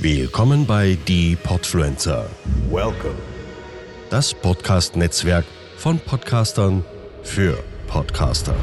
Willkommen bei Die Podfluencer. Welcome. Das Podcast-Netzwerk von Podcastern für Podcaster.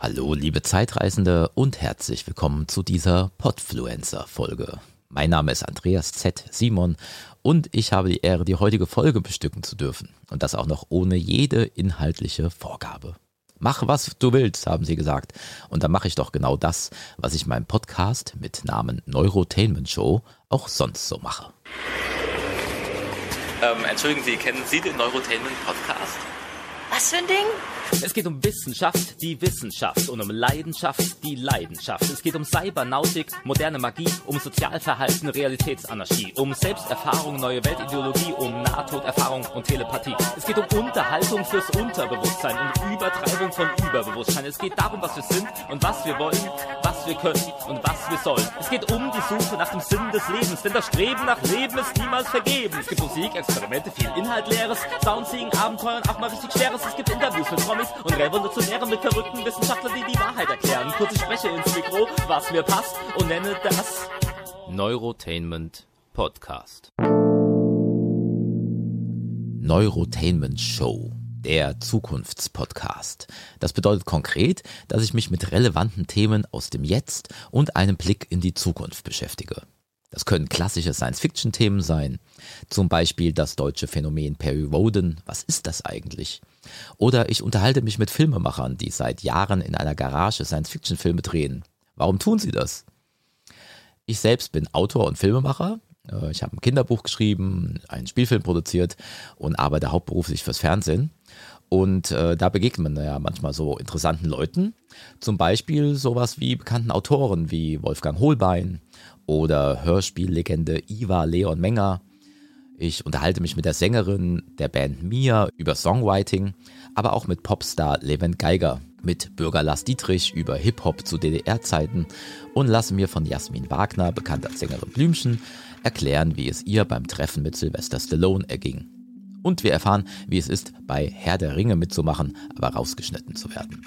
Hallo, liebe Zeitreisende und herzlich willkommen zu dieser Podfluencer-Folge. Mein Name ist Andreas Z. Simon und ich habe die Ehre, die heutige Folge bestücken zu dürfen. Und das auch noch ohne jede inhaltliche Vorgabe. Mach, was du willst, haben sie gesagt. Und dann mache ich doch genau das, was ich meinem Podcast mit Namen Neurotainment Show auch sonst so mache. Ähm, entschuldigen Sie, kennen Sie den Neurotainment Podcast? Was für ein Ding? Es geht um Wissenschaft, die Wissenschaft und um Leidenschaft, die Leidenschaft. Es geht um Cybernautik, moderne Magie, um Sozialverhalten, Realitätsanarchie, um Selbsterfahrung, neue Weltideologie, um Nahtoderfahrung und Telepathie. Es geht um Unterhaltung fürs Unterbewusstsein und Übertreibung von Überbewusstsein. Es geht darum, was wir sind und was wir wollen, was wir können und was wir sollen. Es geht um die Suche nach dem Sinn des Lebens, denn das Streben nach Leben ist niemals vergeben. Es gibt Musik, Experimente, viel Inhalt, Leeres, Soundseeing, Abenteuer und auch mal richtig Schweres. Es gibt Interviews mit Promis und Revolutionäre mit verrückten Wissenschaftlern, die die Wahrheit erklären. Kurz ich spreche ins Mikro, was mir passt und nenne das Neurotainment Podcast. Neurotainment Show, der Zukunftspodcast. Das bedeutet konkret, dass ich mich mit relevanten Themen aus dem Jetzt und einem Blick in die Zukunft beschäftige. Das können klassische Science-Fiction-Themen sein, zum Beispiel das deutsche Phänomen Perry Woden, was ist das eigentlich? Oder ich unterhalte mich mit Filmemachern, die seit Jahren in einer Garage Science-Fiction-Filme drehen. Warum tun sie das? Ich selbst bin Autor und Filmemacher. Äh, Ich habe ein Kinderbuch geschrieben, einen Spielfilm produziert und arbeite hauptberuflich fürs Fernsehen. Und äh, da begegnet man ja manchmal so interessanten Leuten. Zum Beispiel sowas wie bekannten Autoren wie Wolfgang Holbein oder Hörspiellegende Iva Leon Menger. Ich unterhalte mich mit der Sängerin der Band Mia über Songwriting, aber auch mit Popstar Levent Geiger, mit Bürger Lars Dietrich über Hip-Hop zu DDR-Zeiten und lasse mir von Jasmin Wagner, bekannt als Sängerin Blümchen, erklären, wie es ihr beim Treffen mit Sylvester Stallone erging. Und wir erfahren, wie es ist, bei Herr der Ringe mitzumachen, aber rausgeschnitten zu werden.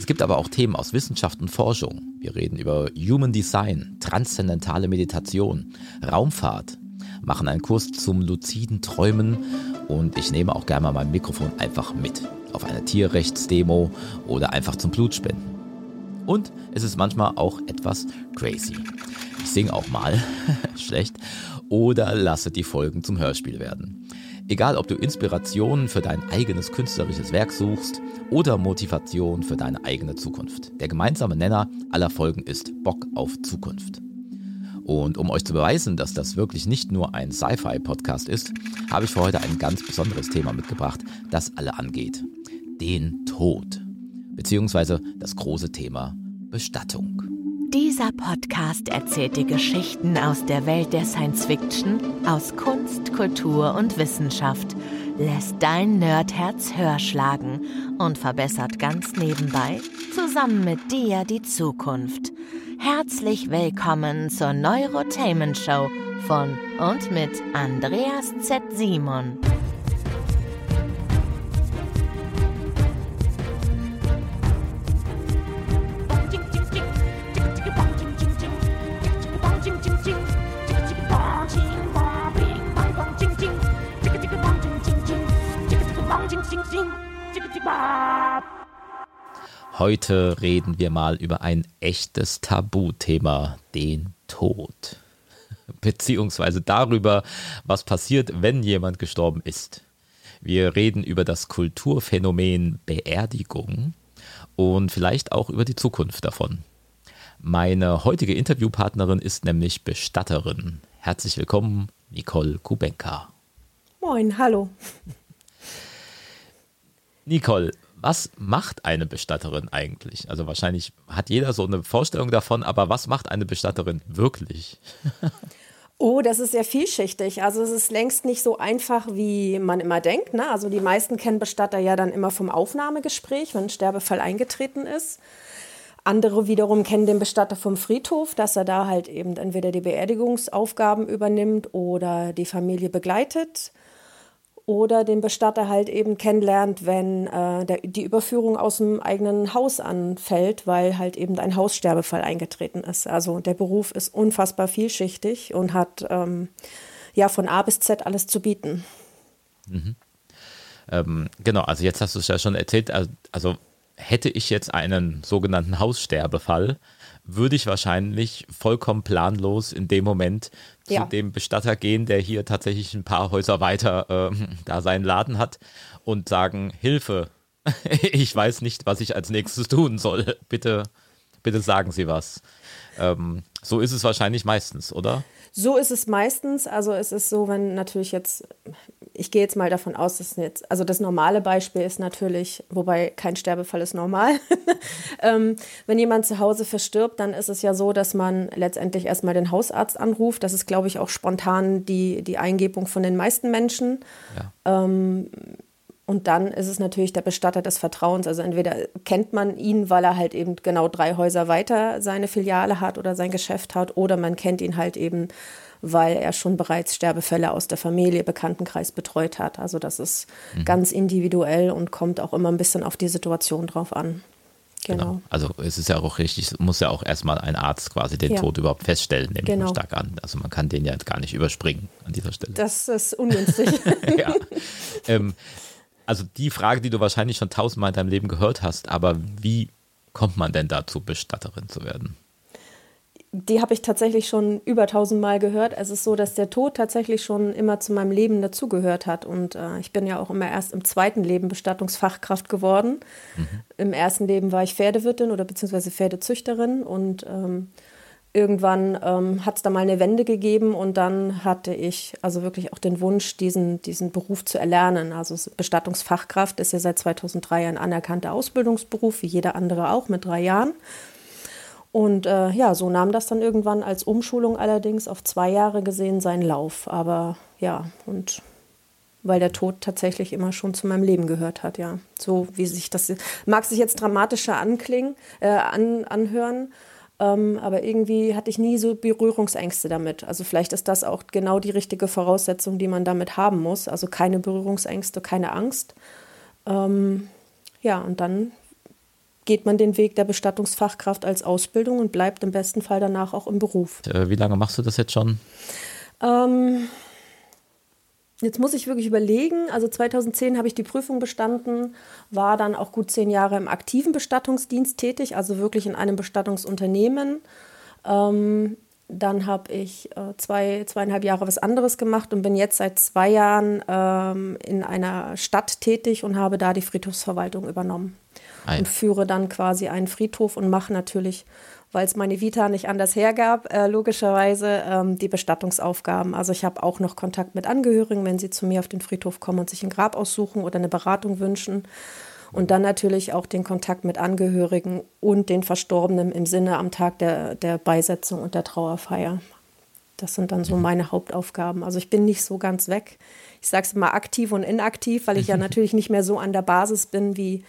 Es gibt aber auch Themen aus Wissenschaft und Forschung. Wir reden über Human Design, transzendentale Meditation, Raumfahrt, machen einen Kurs zum luziden Träumen und ich nehme auch gerne mal mein Mikrofon einfach mit auf eine Tierrechtsdemo oder einfach zum Blutspenden. Und es ist manchmal auch etwas crazy. Ich singe auch mal, schlecht, oder lasse die Folgen zum Hörspiel werden. Egal, ob du Inspiration für dein eigenes künstlerisches Werk suchst oder Motivation für deine eigene Zukunft. Der gemeinsame Nenner aller Folgen ist Bock auf Zukunft. Und um euch zu beweisen, dass das wirklich nicht nur ein Sci-Fi-Podcast ist, habe ich für heute ein ganz besonderes Thema mitgebracht, das alle angeht. Den Tod. Beziehungsweise das große Thema Bestattung. Dieser Podcast erzählt dir Geschichten aus der Welt der Science Fiction, aus Kunst, Kultur und Wissenschaft, lässt dein Nerdherz höher schlagen und verbessert ganz nebenbei zusammen mit dir die Zukunft. Herzlich willkommen zur Neurotainment Show von und mit Andreas Z. Simon. Heute reden wir mal über ein echtes Tabuthema, den Tod. Beziehungsweise darüber, was passiert, wenn jemand gestorben ist. Wir reden über das Kulturphänomen Beerdigung und vielleicht auch über die Zukunft davon. Meine heutige Interviewpartnerin ist nämlich Bestatterin. Herzlich willkommen, Nicole Kubenka. Moin, hallo. Nicole, was macht eine Bestatterin eigentlich? Also wahrscheinlich hat jeder so eine Vorstellung davon, aber was macht eine Bestatterin wirklich? Oh, das ist sehr vielschichtig. Also es ist längst nicht so einfach, wie man immer denkt. Ne? Also die meisten kennen Bestatter ja dann immer vom Aufnahmegespräch, wenn ein Sterbefall eingetreten ist. Andere wiederum kennen den Bestatter vom Friedhof, dass er da halt eben entweder die Beerdigungsaufgaben übernimmt oder die Familie begleitet oder den Bestatter halt eben kennenlernt, wenn äh, der, die Überführung aus dem eigenen Haus anfällt, weil halt eben ein Haussterbefall eingetreten ist. Also der Beruf ist unfassbar vielschichtig und hat ähm, ja von A bis Z alles zu bieten. Mhm. Ähm, genau, also jetzt hast du es ja schon erzählt, also, also hätte ich jetzt einen sogenannten Haussterbefall, würde ich wahrscheinlich vollkommen planlos in dem Moment ja. zu dem Bestatter gehen, der hier tatsächlich ein paar Häuser weiter äh, da seinen Laden hat und sagen, Hilfe, ich weiß nicht, was ich als nächstes tun soll. Bitte, bitte sagen Sie was. Ähm, so ist es wahrscheinlich meistens, oder? So ist es meistens. Also es ist so, wenn natürlich jetzt, ich gehe jetzt mal davon aus, dass jetzt, also das normale Beispiel ist natürlich, wobei kein Sterbefall ist normal. ähm, wenn jemand zu Hause verstirbt, dann ist es ja so, dass man letztendlich erstmal den Hausarzt anruft. Das ist, glaube ich, auch spontan die, die Eingebung von den meisten Menschen. Ja. Ähm, und dann ist es natürlich der Bestatter des Vertrauens. Also entweder kennt man ihn, weil er halt eben genau drei Häuser weiter seine Filiale hat oder sein Geschäft hat, oder man kennt ihn halt eben, weil er schon bereits Sterbefälle aus der Familie, Bekanntenkreis betreut hat. Also das ist mhm. ganz individuell und kommt auch immer ein bisschen auf die Situation drauf an. Genau. genau. Also es ist ja auch richtig, muss ja auch erstmal ein Arzt quasi den ja. Tod überhaupt feststellen, nehme genau. ich stark an. Also man kann den ja gar nicht überspringen an dieser Stelle. Das ist ungünstig. ja. Ähm, also die Frage, die du wahrscheinlich schon tausendmal in deinem Leben gehört hast, aber wie kommt man denn dazu, Bestatterin zu werden? Die habe ich tatsächlich schon über tausendmal gehört. Es ist so, dass der Tod tatsächlich schon immer zu meinem Leben dazugehört hat. Und äh, ich bin ja auch immer erst im zweiten Leben Bestattungsfachkraft geworden. Mhm. Im ersten Leben war ich Pferdewirtin oder beziehungsweise Pferdezüchterin und ähm, irgendwann ähm, hat es da mal eine Wende gegeben und dann hatte ich also wirklich auch den Wunsch, diesen, diesen Beruf zu erlernen. Also Bestattungsfachkraft ist ja seit 2003 ein anerkannter Ausbildungsberuf, wie jeder andere auch, mit drei Jahren. Und äh, ja, so nahm das dann irgendwann als Umschulung allerdings auf zwei Jahre gesehen seinen Lauf. Aber ja, und weil der Tod tatsächlich immer schon zu meinem Leben gehört hat, ja. So wie sich das mag sich jetzt dramatischer anklingen, äh, an, anhören. Ähm, aber irgendwie hatte ich nie so Berührungsängste damit. Also vielleicht ist das auch genau die richtige Voraussetzung, die man damit haben muss. Also keine Berührungsängste, keine Angst. Ähm, ja, und dann geht man den Weg der Bestattungsfachkraft als Ausbildung und bleibt im besten Fall danach auch im Beruf. Äh, wie lange machst du das jetzt schon? Ähm, Jetzt muss ich wirklich überlegen. Also 2010 habe ich die Prüfung bestanden, war dann auch gut zehn Jahre im aktiven Bestattungsdienst tätig, also wirklich in einem Bestattungsunternehmen. Ähm, dann habe ich äh, zwei, zweieinhalb Jahre was anderes gemacht und bin jetzt seit zwei Jahren ähm, in einer Stadt tätig und habe da die Friedhofsverwaltung übernommen. Ein. Und führe dann quasi einen Friedhof und mache natürlich weil es meine Vita nicht anders hergab, äh, logischerweise ähm, die Bestattungsaufgaben. Also ich habe auch noch Kontakt mit Angehörigen, wenn sie zu mir auf den Friedhof kommen und sich ein Grab aussuchen oder eine Beratung wünschen. Und dann natürlich auch den Kontakt mit Angehörigen und den Verstorbenen im Sinne am Tag der, der Beisetzung und der Trauerfeier. Das sind dann so mhm. meine Hauptaufgaben. Also ich bin nicht so ganz weg. Ich sage es immer aktiv und inaktiv, weil ich ja natürlich nicht mehr so an der Basis bin wie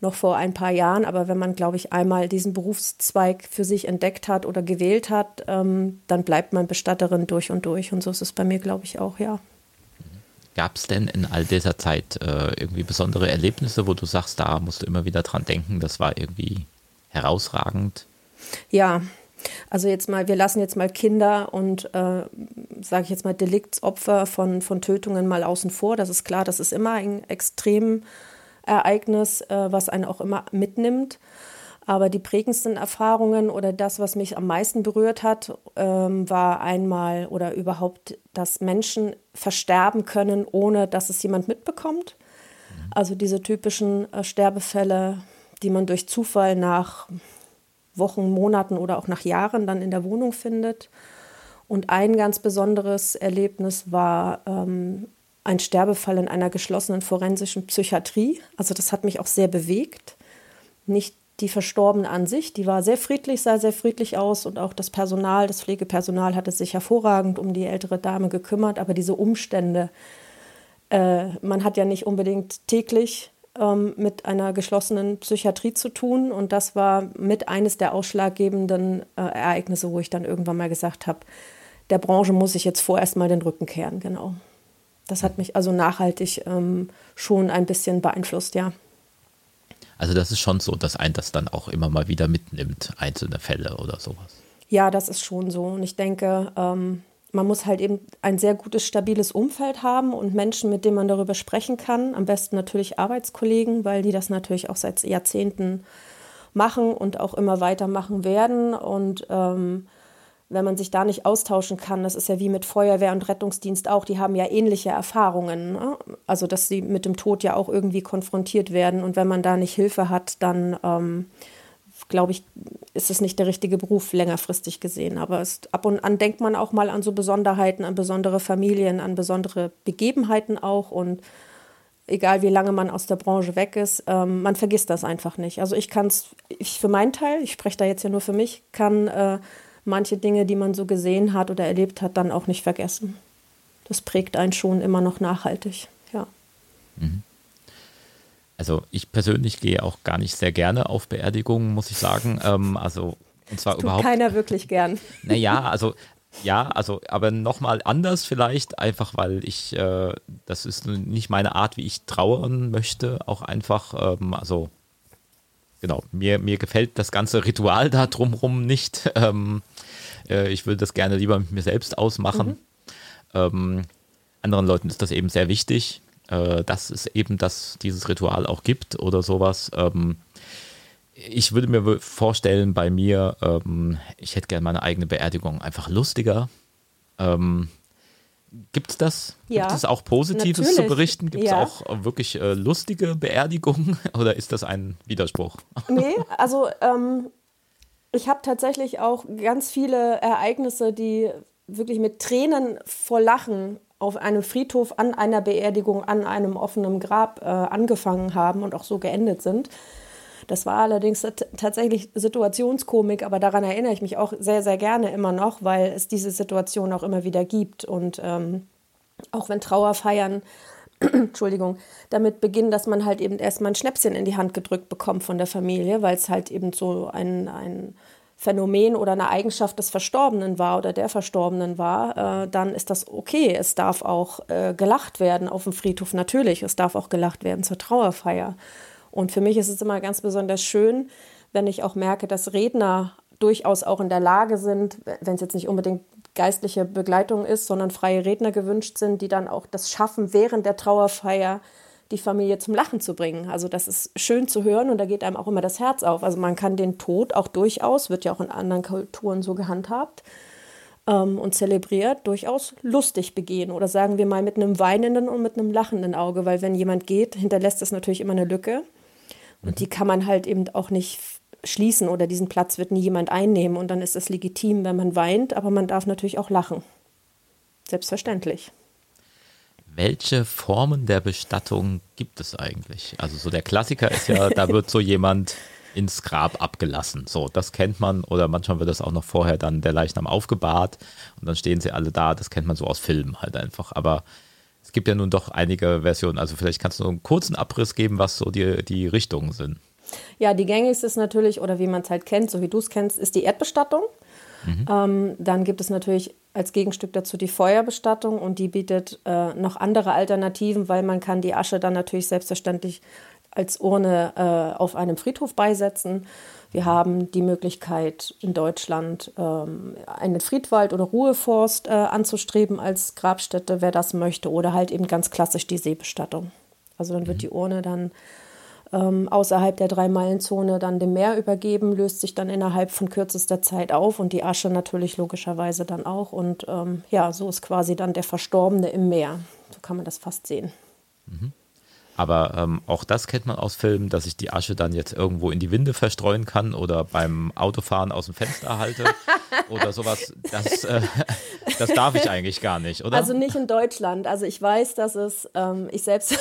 noch vor ein paar Jahren. Aber wenn man, glaube ich, einmal diesen Berufszweig für sich entdeckt hat oder gewählt hat, ähm, dann bleibt man Bestatterin durch und durch. Und so ist es bei mir, glaube ich, auch, ja. Gab es denn in all dieser Zeit äh, irgendwie besondere Erlebnisse, wo du sagst, da musst du immer wieder dran denken, das war irgendwie herausragend? Ja, also jetzt mal, wir lassen jetzt mal Kinder und äh, sage ich jetzt mal Deliktsopfer von, von Tötungen mal außen vor. Das ist klar, das ist immer ein extrem Ereignis, äh, was einen auch immer mitnimmt. Aber die prägendsten Erfahrungen oder das, was mich am meisten berührt hat, ähm, war einmal oder überhaupt, dass Menschen versterben können, ohne dass es jemand mitbekommt. Also diese typischen äh, Sterbefälle, die man durch Zufall nach Wochen, Monaten oder auch nach Jahren dann in der Wohnung findet. Und ein ganz besonderes Erlebnis war ähm, ein Sterbefall in einer geschlossenen forensischen Psychiatrie. Also das hat mich auch sehr bewegt. Nicht die Verstorbene an sich, die war sehr friedlich, sah sehr friedlich aus und auch das Personal, das Pflegepersonal hatte sich hervorragend um die ältere Dame gekümmert, aber diese Umstände, äh, man hat ja nicht unbedingt täglich ähm, mit einer geschlossenen Psychiatrie zu tun und das war mit eines der ausschlaggebenden äh, Ereignisse, wo ich dann irgendwann mal gesagt habe, der Branche muss ich jetzt vorerst mal den Rücken kehren, genau. Das hat mich also nachhaltig ähm, schon ein bisschen beeinflusst, ja. Also das ist schon so, dass ein das dann auch immer mal wieder mitnimmt, einzelne Fälle oder sowas. Ja, das ist schon so. Und ich denke, ähm, man muss halt eben ein sehr gutes, stabiles Umfeld haben und Menschen, mit denen man darüber sprechen kann. Am besten natürlich Arbeitskollegen, weil die das natürlich auch seit Jahrzehnten machen und auch immer weitermachen werden. Und ähm, wenn man sich da nicht austauschen kann, das ist ja wie mit Feuerwehr und Rettungsdienst auch, die haben ja ähnliche Erfahrungen. Ne? Also, dass sie mit dem Tod ja auch irgendwie konfrontiert werden. Und wenn man da nicht Hilfe hat, dann ähm, glaube ich, ist es nicht der richtige Beruf längerfristig gesehen. Aber es, ab und an denkt man auch mal an so Besonderheiten, an besondere Familien, an besondere Begebenheiten auch. Und egal wie lange man aus der Branche weg ist, ähm, man vergisst das einfach nicht. Also ich kann es, ich für meinen Teil, ich spreche da jetzt ja nur für mich, kann äh, manche Dinge, die man so gesehen hat oder erlebt hat, dann auch nicht vergessen. Das prägt einen schon immer noch nachhaltig, ja. Mhm. Also ich persönlich gehe auch gar nicht sehr gerne auf Beerdigungen, muss ich sagen. Ähm, also und zwar tut überhaupt. Keiner wirklich gern. Naja, also ja, also aber nochmal anders vielleicht, einfach weil ich, äh, das ist nicht meine Art, wie ich trauern möchte, auch einfach, ähm, also genau, mir, mir gefällt das ganze Ritual da drumherum nicht. Ähm, äh, ich würde das gerne lieber mit mir selbst ausmachen. Mhm. Ähm, anderen Leuten ist das eben sehr wichtig, äh, dass es eben das, dieses Ritual auch gibt oder sowas. Ähm, ich würde mir vorstellen, bei mir, ähm, ich hätte gerne meine eigene Beerdigung einfach lustiger. Ähm, Gibt es das? Ja, Gibt es auch Positives natürlich. zu berichten? Gibt es ja. auch wirklich äh, lustige Beerdigungen oder ist das ein Widerspruch? Nee, also ähm, ich habe tatsächlich auch ganz viele Ereignisse, die wirklich mit Tränen vor Lachen auf einem Friedhof an einer Beerdigung an einem offenen Grab äh, angefangen haben und auch so geendet sind. Das war allerdings tatsächlich Situationskomik, aber daran erinnere ich mich auch sehr, sehr gerne immer noch, weil es diese Situation auch immer wieder gibt. Und ähm, auch wenn Trauerfeiern, Entschuldigung, damit beginnen, dass man halt eben erstmal ein Schnäpschen in die Hand gedrückt bekommt von der Familie, weil es halt eben so ein, ein Phänomen oder eine Eigenschaft des Verstorbenen war oder der Verstorbenen war, äh, dann ist das okay. Es darf auch äh, gelacht werden auf dem Friedhof, natürlich. Es darf auch gelacht werden zur Trauerfeier. Und für mich ist es immer ganz besonders schön, wenn ich auch merke, dass Redner durchaus auch in der Lage sind, wenn es jetzt nicht unbedingt geistliche Begleitung ist, sondern freie Redner gewünscht sind, die dann auch das schaffen, während der Trauerfeier die Familie zum Lachen zu bringen. Also das ist schön zu hören und da geht einem auch immer das Herz auf. Also man kann den Tod auch durchaus, wird ja auch in anderen Kulturen so gehandhabt ähm, und zelebriert, durchaus lustig begehen oder sagen wir mal mit einem weinenden und mit einem lachenden Auge, weil wenn jemand geht, hinterlässt es natürlich immer eine Lücke. Und die kann man halt eben auch nicht schließen oder diesen Platz wird nie jemand einnehmen. Und dann ist es legitim, wenn man weint, aber man darf natürlich auch lachen. Selbstverständlich. Welche Formen der Bestattung gibt es eigentlich? Also so der Klassiker ist ja, da wird so jemand ins Grab abgelassen. So, das kennt man. Oder manchmal wird das auch noch vorher dann der Leichnam aufgebahrt und dann stehen sie alle da. Das kennt man so aus Filmen halt einfach. Aber es gibt ja nun doch einige Versionen. Also vielleicht kannst du einen kurzen Abriss geben, was so die, die Richtungen sind. Ja, die gängigste ist natürlich, oder wie man es halt kennt, so wie du es kennst, ist die Erdbestattung. Mhm. Ähm, dann gibt es natürlich als Gegenstück dazu die Feuerbestattung und die bietet äh, noch andere Alternativen, weil man kann die Asche dann natürlich selbstverständlich als Urne äh, auf einem Friedhof beisetzen. Wir haben die Möglichkeit in Deutschland ähm, einen Friedwald oder Ruheforst äh, anzustreben als Grabstätte, wer das möchte, oder halt eben ganz klassisch die Seebestattung. Also dann wird mhm. die Urne dann ähm, außerhalb der Drei-Meilen-Zone dann dem Meer übergeben, löst sich dann innerhalb von kürzester Zeit auf und die Asche natürlich logischerweise dann auch. Und ähm, ja, so ist quasi dann der Verstorbene im Meer. So kann man das fast sehen. Mhm. Aber ähm, auch das kennt man aus Filmen, dass ich die Asche dann jetzt irgendwo in die Winde verstreuen kann oder beim Autofahren aus dem Fenster halte oder sowas. Das, äh, das darf ich eigentlich gar nicht, oder? Also nicht in Deutschland. Also ich weiß, dass es, ähm, ich selbst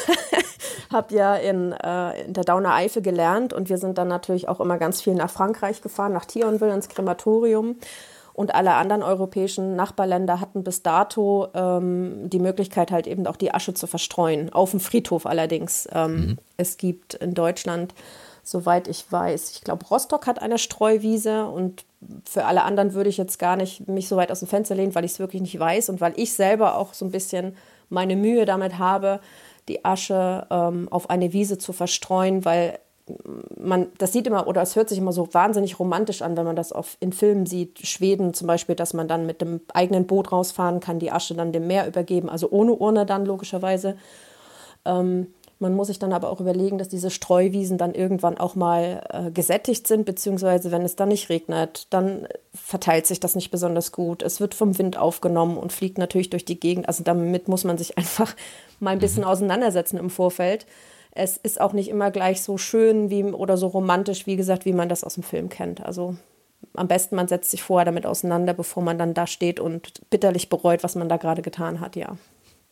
habe ja in, äh, in der Dauner Eifel gelernt und wir sind dann natürlich auch immer ganz viel nach Frankreich gefahren, nach Thionville ins Krematorium. Und alle anderen europäischen Nachbarländer hatten bis dato ähm, die Möglichkeit, halt eben auch die Asche zu verstreuen. Auf dem Friedhof allerdings. Ähm, mhm. Es gibt in Deutschland, soweit ich weiß, ich glaube, Rostock hat eine Streuwiese und für alle anderen würde ich jetzt gar nicht mich so weit aus dem Fenster lehnen, weil ich es wirklich nicht weiß und weil ich selber auch so ein bisschen meine Mühe damit habe, die Asche ähm, auf eine Wiese zu verstreuen, weil man, das sieht immer oder es hört sich immer so wahnsinnig romantisch an, wenn man das auf, in Filmen sieht. Schweden zum Beispiel, dass man dann mit dem eigenen Boot rausfahren kann, die Asche dann dem Meer übergeben, also ohne Urne dann logischerweise. Ähm, man muss sich dann aber auch überlegen, dass diese Streuwiesen dann irgendwann auch mal äh, gesättigt sind, beziehungsweise wenn es dann nicht regnet, dann verteilt sich das nicht besonders gut. Es wird vom Wind aufgenommen und fliegt natürlich durch die Gegend. Also damit muss man sich einfach mal ein bisschen mhm. auseinandersetzen im Vorfeld. Es ist auch nicht immer gleich so schön wie, oder so romantisch, wie gesagt, wie man das aus dem Film kennt. Also am besten, man setzt sich vorher damit auseinander, bevor man dann da steht und bitterlich bereut, was man da gerade getan hat, ja.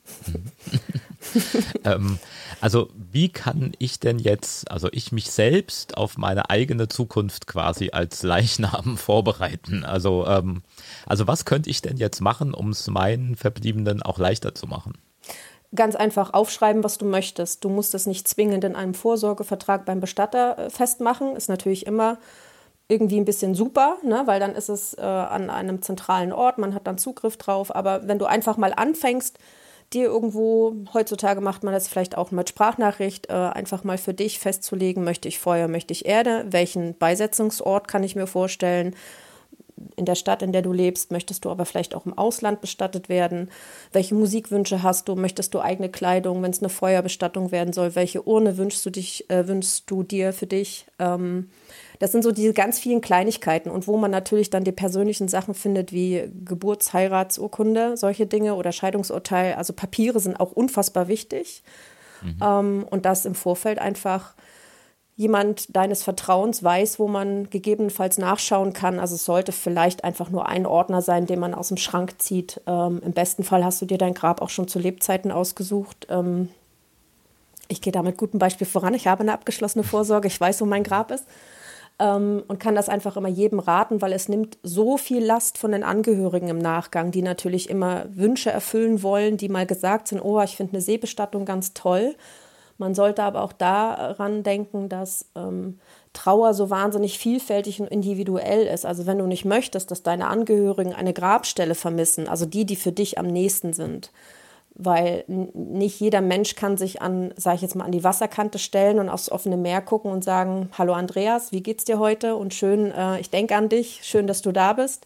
ähm, also wie kann ich denn jetzt, also ich mich selbst auf meine eigene Zukunft quasi als Leichnam vorbereiten? Also, ähm, also was könnte ich denn jetzt machen, um es meinen Verbliebenen auch leichter zu machen? Ganz einfach aufschreiben, was du möchtest. Du musst es nicht zwingend in einem Vorsorgevertrag beim Bestatter äh, festmachen. Ist natürlich immer irgendwie ein bisschen super, ne? weil dann ist es äh, an einem zentralen Ort, man hat dann Zugriff drauf. Aber wenn du einfach mal anfängst, dir irgendwo, heutzutage macht man das vielleicht auch mit Sprachnachricht, äh, einfach mal für dich festzulegen, möchte ich Feuer, möchte ich Erde, welchen Beisetzungsort kann ich mir vorstellen, in der Stadt, in der du lebst, möchtest du aber vielleicht auch im Ausland bestattet werden? Welche Musikwünsche hast du? Möchtest du eigene Kleidung, wenn es eine Feuerbestattung werden soll? Welche Urne wünschst du dich, äh, wünschst du dir für dich? Ähm, das sind so diese ganz vielen Kleinigkeiten und wo man natürlich dann die persönlichen Sachen findet wie Geburtsheiratsurkunde, solche Dinge oder Scheidungsurteil. Also Papiere sind auch unfassbar wichtig. Mhm. Ähm, und das im Vorfeld einfach jemand deines Vertrauens weiß, wo man gegebenenfalls nachschauen kann. Also es sollte vielleicht einfach nur ein Ordner sein, den man aus dem Schrank zieht. Ähm, Im besten Fall hast du dir dein Grab auch schon zu Lebzeiten ausgesucht. Ähm, ich gehe da mit gutem Beispiel voran. Ich habe eine abgeschlossene Vorsorge. Ich weiß, wo mein Grab ist ähm, und kann das einfach immer jedem raten, weil es nimmt so viel Last von den Angehörigen im Nachgang, die natürlich immer Wünsche erfüllen wollen, die mal gesagt sind, oh, ich finde eine Seebestattung ganz toll. Man sollte aber auch daran denken, dass ähm, Trauer so wahnsinnig vielfältig und individuell ist. Also wenn du nicht möchtest, dass deine Angehörigen eine Grabstelle vermissen, also die, die für dich am nächsten sind, weil nicht jeder Mensch kann sich an, sage ich jetzt mal, an die Wasserkante stellen und aufs offene Meer gucken und sagen, hallo Andreas, wie geht's dir heute? Und schön, äh, ich denke an dich, schön, dass du da bist.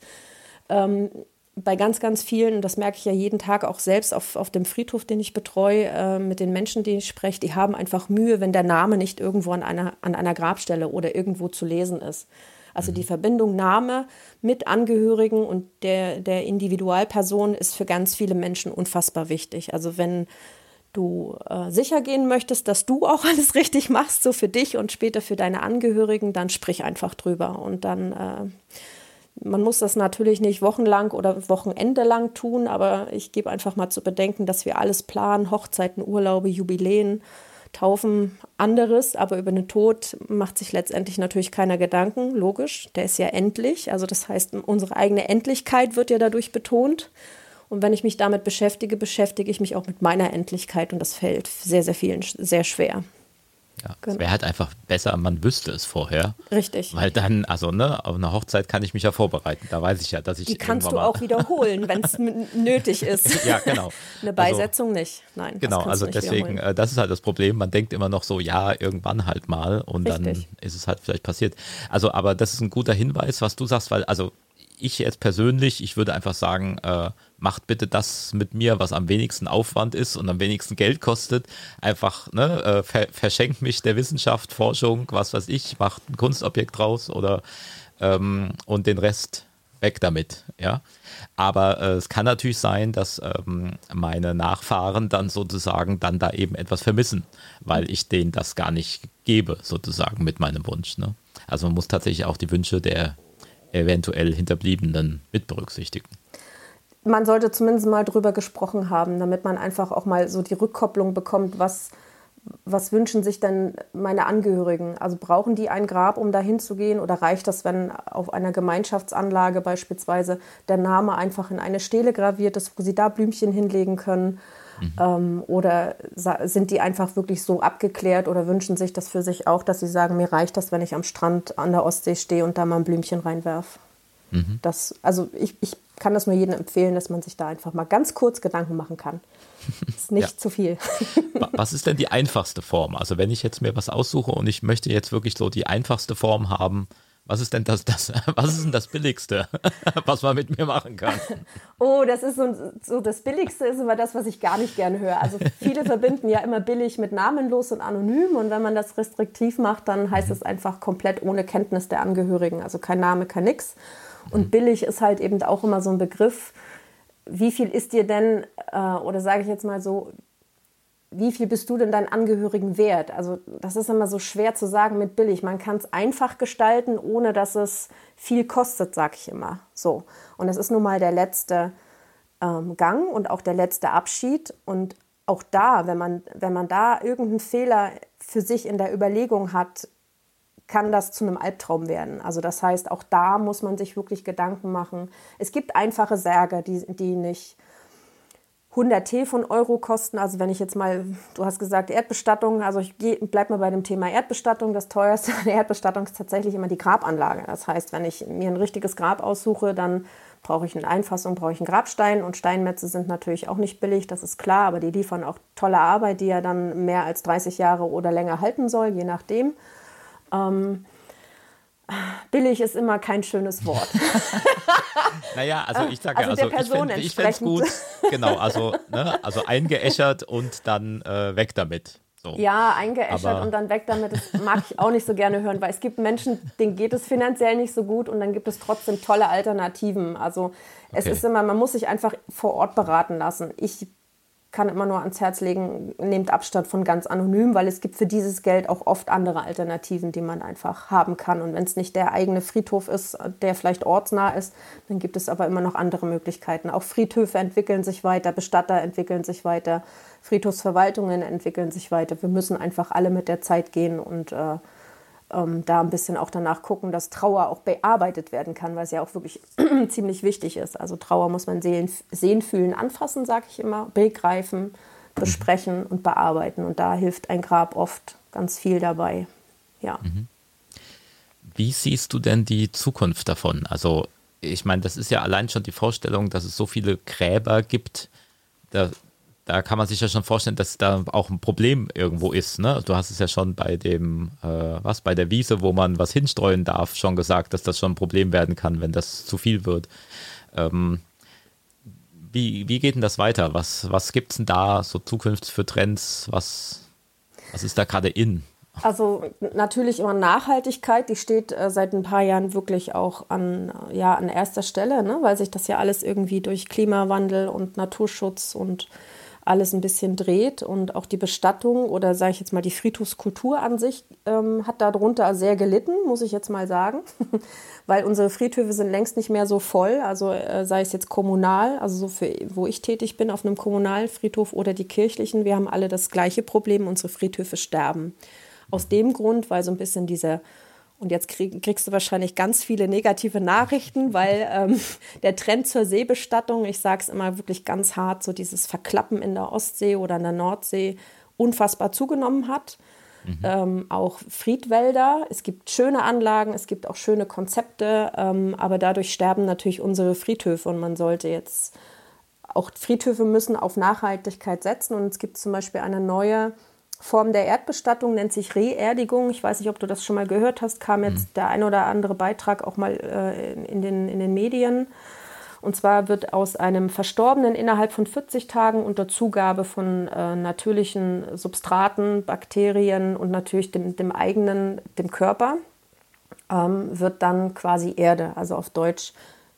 Ähm, bei ganz, ganz vielen, das merke ich ja jeden Tag auch selbst auf, auf dem Friedhof, den ich betreue, äh, mit den Menschen, die ich spreche, die haben einfach Mühe, wenn der Name nicht irgendwo an einer, an einer Grabstelle oder irgendwo zu lesen ist. Also die mhm. Verbindung Name mit Angehörigen und der, der Individualperson ist für ganz viele Menschen unfassbar wichtig. Also wenn du äh, sicher gehen möchtest, dass du auch alles richtig machst, so für dich und später für deine Angehörigen, dann sprich einfach drüber. Und dann, äh, man muss das natürlich nicht wochenlang oder Wochenende lang tun, aber ich gebe einfach mal zu bedenken, dass wir alles planen, Hochzeiten, Urlaube, Jubiläen Taufen anderes, aber über den Tod macht sich letztendlich natürlich keiner Gedanken, logisch, der ist ja endlich, also das heißt, unsere eigene Endlichkeit wird ja dadurch betont. Und wenn ich mich damit beschäftige, beschäftige ich mich auch mit meiner Endlichkeit und das fällt sehr, sehr vielen sehr schwer. Ja, genau. Es wäre halt einfach besser, man wüsste es vorher. Richtig. Weil dann, also ne, auf eine Hochzeit kann ich mich ja vorbereiten. Da weiß ich ja, dass ich. Die kannst du auch wiederholen, wenn es nötig ist. ja, genau. Eine also Beisetzung also, nicht. Nein. Genau, also deswegen, äh, das ist halt das Problem. Man denkt immer noch so, ja, irgendwann halt mal und Richtig. dann ist es halt vielleicht passiert. Also, aber das ist ein guter Hinweis, was du sagst, weil, also ich jetzt persönlich, ich würde einfach sagen, äh, macht bitte das mit mir, was am wenigsten Aufwand ist und am wenigsten Geld kostet. Einfach, ne, äh, ver verschenkt mich der Wissenschaft, Forschung, was weiß ich, macht ein Kunstobjekt draus oder ähm, und den Rest weg damit, ja. Aber äh, es kann natürlich sein, dass ähm, meine Nachfahren dann sozusagen dann da eben etwas vermissen, weil ich denen das gar nicht gebe, sozusagen mit meinem Wunsch. Ne? Also man muss tatsächlich auch die Wünsche der eventuell Hinterbliebenen mit berücksichtigen. Man sollte zumindest mal drüber gesprochen haben, damit man einfach auch mal so die Rückkopplung bekommt, was was wünschen sich denn meine Angehörigen? Also brauchen die ein Grab, um dahin zu gehen? Oder reicht das, wenn auf einer Gemeinschaftsanlage beispielsweise der Name einfach in eine Stele graviert ist, wo sie da Blümchen hinlegen können? Mhm. Ähm, oder sind die einfach wirklich so abgeklärt oder wünschen sich das für sich auch, dass sie sagen, mir reicht das, wenn ich am Strand an der Ostsee stehe und da mal ein Blümchen reinwerfe? Mhm. Das, also ich, ich kann das nur jedem empfehlen, dass man sich da einfach mal ganz kurz Gedanken machen kann. Ist nicht ja. zu viel. was ist denn die einfachste Form? Also wenn ich jetzt mir was aussuche und ich möchte jetzt wirklich so die einfachste Form haben, was ist denn das, das, was ist denn das Billigste, was man mit mir machen kann? Oh, das ist so, so das Billigste ist immer das, was ich gar nicht gerne höre. Also viele verbinden ja immer billig mit namenlos und anonym und wenn man das restriktiv macht, dann heißt es einfach komplett ohne Kenntnis der Angehörigen. Also kein Name, kein nix. Und billig ist halt eben auch immer so ein Begriff, wie viel ist dir denn, äh, oder sage ich jetzt mal so, wie viel bist du denn deinen Angehörigen wert? Also das ist immer so schwer zu sagen mit billig. Man kann es einfach gestalten, ohne dass es viel kostet, sage ich immer. So. Und das ist nun mal der letzte ähm, Gang und auch der letzte Abschied. Und auch da, wenn man, wenn man da irgendeinen Fehler für sich in der Überlegung hat, kann das zu einem Albtraum werden. Also das heißt, auch da muss man sich wirklich Gedanken machen. Es gibt einfache Särge, die, die nicht 100 T von Euro kosten. Also wenn ich jetzt mal, du hast gesagt Erdbestattung, also ich bleibe mal bei dem Thema Erdbestattung. Das teuerste der Erdbestattung ist tatsächlich immer die Grabanlage. Das heißt, wenn ich mir ein richtiges Grab aussuche, dann brauche ich eine Einfassung, brauche ich einen Grabstein und Steinmetze sind natürlich auch nicht billig, das ist klar, aber die liefern auch tolle Arbeit, die ja dann mehr als 30 Jahre oder länger halten soll, je nachdem. Ähm, billig ist immer kein schönes Wort. naja, also ich sage, also, also ich fände es gut, genau, also, ne, also eingeäschert und dann äh, weg damit. So. Ja, eingeäschert Aber und dann weg damit, das mag ich auch nicht so gerne hören, weil es gibt Menschen, denen geht es finanziell nicht so gut und dann gibt es trotzdem tolle Alternativen. Also es okay. ist immer, man muss sich einfach vor Ort beraten lassen. Ich kann immer nur ans Herz legen, nehmt Abstand von ganz anonym, weil es gibt für dieses Geld auch oft andere Alternativen, die man einfach haben kann. Und wenn es nicht der eigene Friedhof ist, der vielleicht ortsnah ist, dann gibt es aber immer noch andere Möglichkeiten. Auch Friedhöfe entwickeln sich weiter, Bestatter entwickeln sich weiter, Friedhofsverwaltungen entwickeln sich weiter. Wir müssen einfach alle mit der Zeit gehen und äh, ähm, da ein bisschen auch danach gucken, dass Trauer auch bearbeitet werden kann, weil es ja auch wirklich ziemlich wichtig ist. Also Trauer muss man sehen, sehen fühlen, anfassen, sage ich immer, begreifen, besprechen und bearbeiten. Und da hilft ein Grab oft ganz viel dabei. Ja. Mhm. Wie siehst du denn die Zukunft davon? Also ich meine, das ist ja allein schon die Vorstellung, dass es so viele Gräber gibt. Da da kann man sich ja schon vorstellen, dass da auch ein Problem irgendwo ist. Ne? Du hast es ja schon bei dem, äh, was, bei der Wiese, wo man was hinstreuen darf, schon gesagt, dass das schon ein Problem werden kann, wenn das zu viel wird. Ähm, wie, wie geht denn das weiter? Was, was gibt es denn da so zukünftig für Trends? Was, was ist da gerade in? Also natürlich immer Nachhaltigkeit, die steht äh, seit ein paar Jahren wirklich auch an, ja, an erster Stelle, ne? weil sich das ja alles irgendwie durch Klimawandel und Naturschutz und alles ein bisschen dreht und auch die Bestattung oder sage ich jetzt mal die Friedhofskultur an sich ähm, hat darunter sehr gelitten, muss ich jetzt mal sagen, weil unsere Friedhöfe sind längst nicht mehr so voll, also äh, sei es jetzt kommunal, also so für wo ich tätig bin auf einem Kommunalfriedhof oder die kirchlichen, wir haben alle das gleiche Problem, unsere Friedhöfe sterben. Aus dem Grund, weil so ein bisschen diese und jetzt krieg, kriegst du wahrscheinlich ganz viele negative Nachrichten, weil ähm, der Trend zur Seebestattung, ich sage es immer wirklich ganz hart, so dieses Verklappen in der Ostsee oder in der Nordsee unfassbar zugenommen hat. Mhm. Ähm, auch Friedwälder. Es gibt schöne Anlagen, es gibt auch schöne Konzepte, ähm, aber dadurch sterben natürlich unsere Friedhöfe und man sollte jetzt auch Friedhöfe müssen auf Nachhaltigkeit setzen und es gibt zum Beispiel eine neue Form der Erdbestattung nennt sich Reerdigung. Ich weiß nicht, ob du das schon mal gehört hast, kam jetzt mhm. der ein oder andere Beitrag auch mal äh, in, den, in den Medien. Und zwar wird aus einem Verstorbenen innerhalb von 40 Tagen unter Zugabe von äh, natürlichen Substraten, Bakterien und natürlich dem, dem eigenen, dem Körper, ähm, wird dann quasi Erde, also auf Deutsch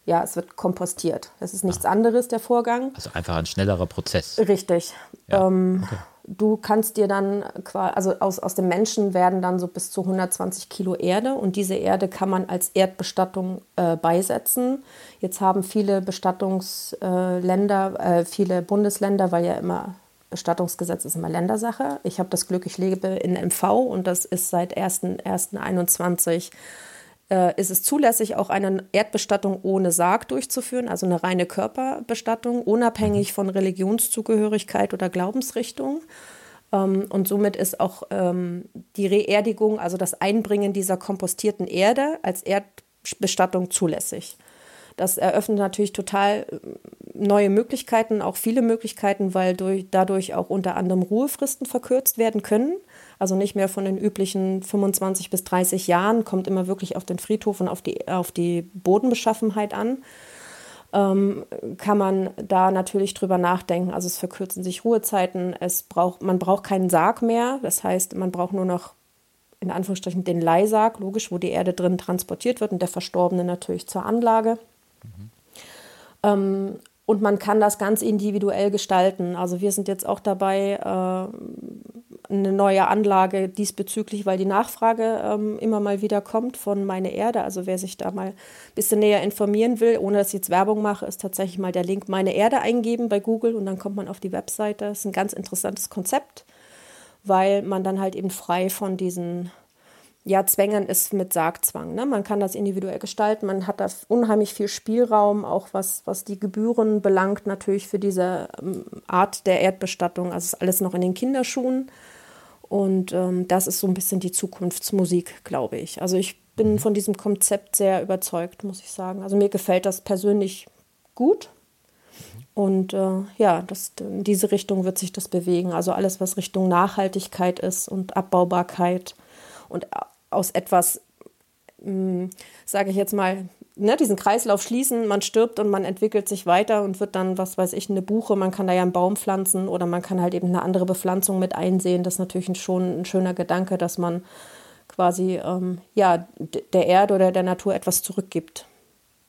ja, es wird kompostiert. Das ist nichts anderes, der Vorgang. Also einfach ein schnellerer Prozess. Richtig. Ja, Ähm, okay. Du kannst dir dann, also aus, aus dem Menschen werden dann so bis zu 120 Kilo Erde und diese Erde kann man als Erdbestattung äh, beisetzen. Jetzt haben viele Bestattungsländer, äh, viele Bundesländer, weil ja immer Bestattungsgesetz ist immer Ländersache. Ich habe das Glück, ich lebe in MV und das ist seit 1.1.21 äh, ist es zulässig, auch eine Erdbestattung ohne Sarg durchzuführen, also eine reine Körperbestattung, unabhängig von Religionszugehörigkeit oder Glaubensrichtung. Ähm, und somit ist auch ähm, die Reerdigung, also das Einbringen dieser kompostierten Erde als Erdbestattung zulässig. Das eröffnet natürlich total äh, neue Möglichkeiten, auch viele Möglichkeiten, weil durch, dadurch auch unter anderem Ruhefristen verkürzt werden können. Also nicht mehr von den üblichen 25 bis 30 Jahren, kommt immer wirklich auf den Friedhof und auf die, auf die Bodenbeschaffenheit an. Ähm, kann man da natürlich drüber nachdenken. Also es verkürzen sich Ruhezeiten, es braucht, man braucht keinen Sarg mehr. Das heißt, man braucht nur noch in Anführungsstrichen den Leihsarg, logisch, wo die Erde drin transportiert wird und der Verstorbene natürlich zur Anlage. Ähm, und man kann das ganz individuell gestalten. Also wir sind jetzt auch dabei, äh, eine neue Anlage diesbezüglich, weil die Nachfrage ähm, immer mal wieder kommt von Meine Erde. Also wer sich da mal ein bisschen näher informieren will, ohne dass ich jetzt Werbung mache, ist tatsächlich mal der Link Meine Erde eingeben bei Google und dann kommt man auf die Webseite. Das ist ein ganz interessantes Konzept, weil man dann halt eben frei von diesen ja, Zwängen ist mit Sargzwang. Ne? Man kann das individuell gestalten, man hat da unheimlich viel Spielraum, auch was, was die Gebühren belangt, natürlich für diese ähm, Art der Erdbestattung. Also ist alles noch in den Kinderschuhen. Und ähm, das ist so ein bisschen die Zukunftsmusik, glaube ich. Also ich bin von diesem Konzept sehr überzeugt, muss ich sagen. Also mir gefällt das persönlich gut. Und äh, ja, das, in diese Richtung wird sich das bewegen. Also alles, was Richtung Nachhaltigkeit ist und Abbaubarkeit und aus etwas, sage ich jetzt mal, ne, diesen Kreislauf schließen, man stirbt und man entwickelt sich weiter und wird dann, was weiß ich, eine Buche, man kann da ja einen Baum pflanzen oder man kann halt eben eine andere Bepflanzung mit einsehen. Das ist natürlich ein, schon ein schöner Gedanke, dass man quasi ähm, ja, der Erde oder der Natur etwas zurückgibt.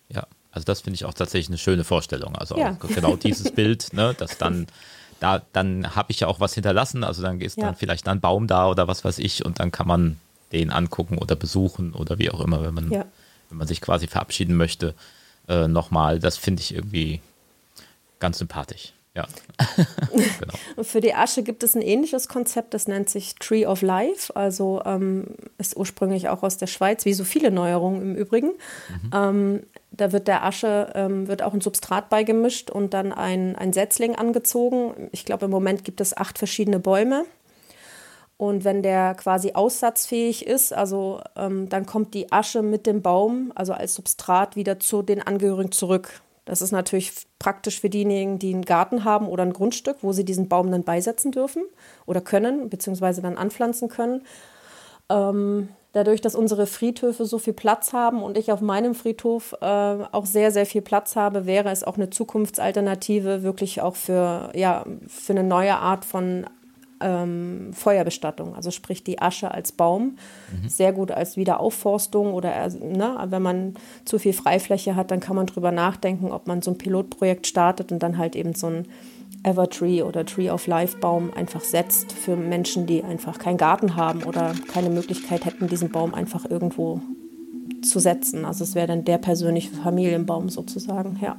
Ja, also das finde ich auch tatsächlich eine schöne Vorstellung. Also Ja. genau dieses Bild, ne, dass dann da dann habe ich ja auch was hinterlassen, also dann ist Ja. dann vielleicht ein Baum da oder was weiß ich und dann kann man den angucken oder besuchen oder wie auch immer, wenn man Ja. Wenn man sich quasi verabschieden möchte, äh, nochmal. Das finde ich irgendwie ganz sympathisch. Ja, genau. Und für die Asche gibt es ein ähnliches Konzept, das nennt sich Tree of Life, also ähm, ist ursprünglich auch aus der Schweiz, wie so viele Neuerungen im Übrigen. Ähm, da wird der Asche, ähm, wird auch ein Substrat beigemischt und dann ein, ein Setzling angezogen. Ich glaube, im Moment gibt es acht verschiedene Bäume. Und wenn der quasi aussatzfähig ist, also ähm, dann kommt die Asche mit dem Baum, also als Substrat, wieder zu den Angehörigen zurück. Das ist natürlich praktisch für diejenigen, die einen Garten haben oder ein Grundstück, wo sie diesen Baum dann beisetzen dürfen oder können, beziehungsweise dann anpflanzen können. Ähm, dadurch, dass unsere Friedhöfe so viel Platz haben und ich auf meinem Friedhof äh, auch sehr, sehr viel Platz habe, wäre es auch eine Zukunftsalternative wirklich auch für, ja, für eine neue Art von ähm, Feuerbestattung. Also sprich die Asche als Baum. Sehr gut als Wiederaufforstung oder äh, ne, wenn man zu viel Freifläche hat, dann kann man drüber nachdenken, ob man so ein Pilotprojekt startet und dann halt eben so ein Evertree oder Tree of Life Baum einfach setzt für Menschen, die einfach keinen Garten haben oder keine Möglichkeit hätten, diesen Baum einfach irgendwo zu setzen. Also es wäre dann der persönliche Familienbaum sozusagen. Ja,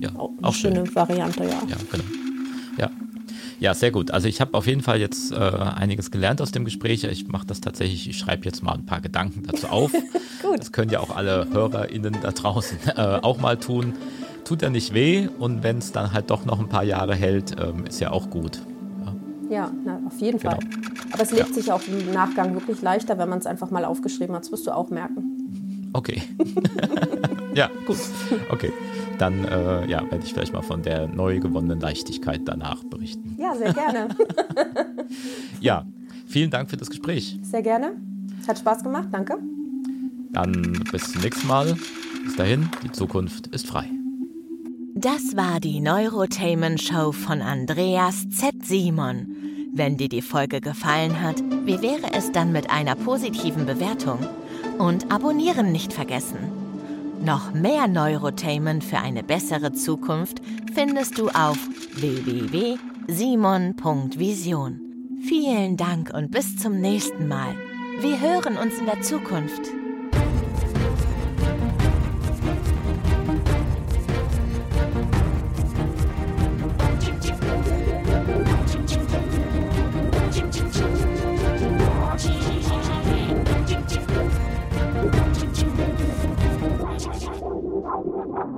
Ja, auch auch schön. schöne Variante, ja. Ja, genau. Ja. Ja, sehr gut. Also ich habe auf jeden Fall jetzt äh, einiges gelernt aus dem Gespräch. Ich mache das tatsächlich, ich schreibe jetzt mal ein paar Gedanken dazu auf. Gut. Das können ja auch alle HörerInnen da draußen äh, auch mal tun. Tut ja nicht weh und wenn es dann halt doch noch ein paar Jahre hält, ähm, ist ja auch gut. Ja, na, auf jeden Genau. Fall. Aber es lebt sich auch im Nachgang wirklich leichter, wenn man es einfach mal aufgeschrieben hat. Das wirst du auch merken. Okay. ja, gut. Okay. Dann äh, ja, werde ich vielleicht mal von der neu gewonnenen Leichtigkeit danach berichten. Ja, sehr gerne. Ja, vielen Dank für das Gespräch. sehr gerne. Hat Spaß gemacht, danke. Dann bis zum nächsten Mal. Bis dahin, die Zukunft ist frei. Das war die Neurotainment Show von Andreas Z. Simon. Wenn dir die Folge gefallen hat, wie wäre es dann mit einer positiven Bewertung? Und abonnieren nicht vergessen. Noch mehr Neurotainment für eine bessere Zukunft findest du auf www.simon.vision. Vielen Dank und bis zum nächsten Mal. Wir hören uns in der Zukunft.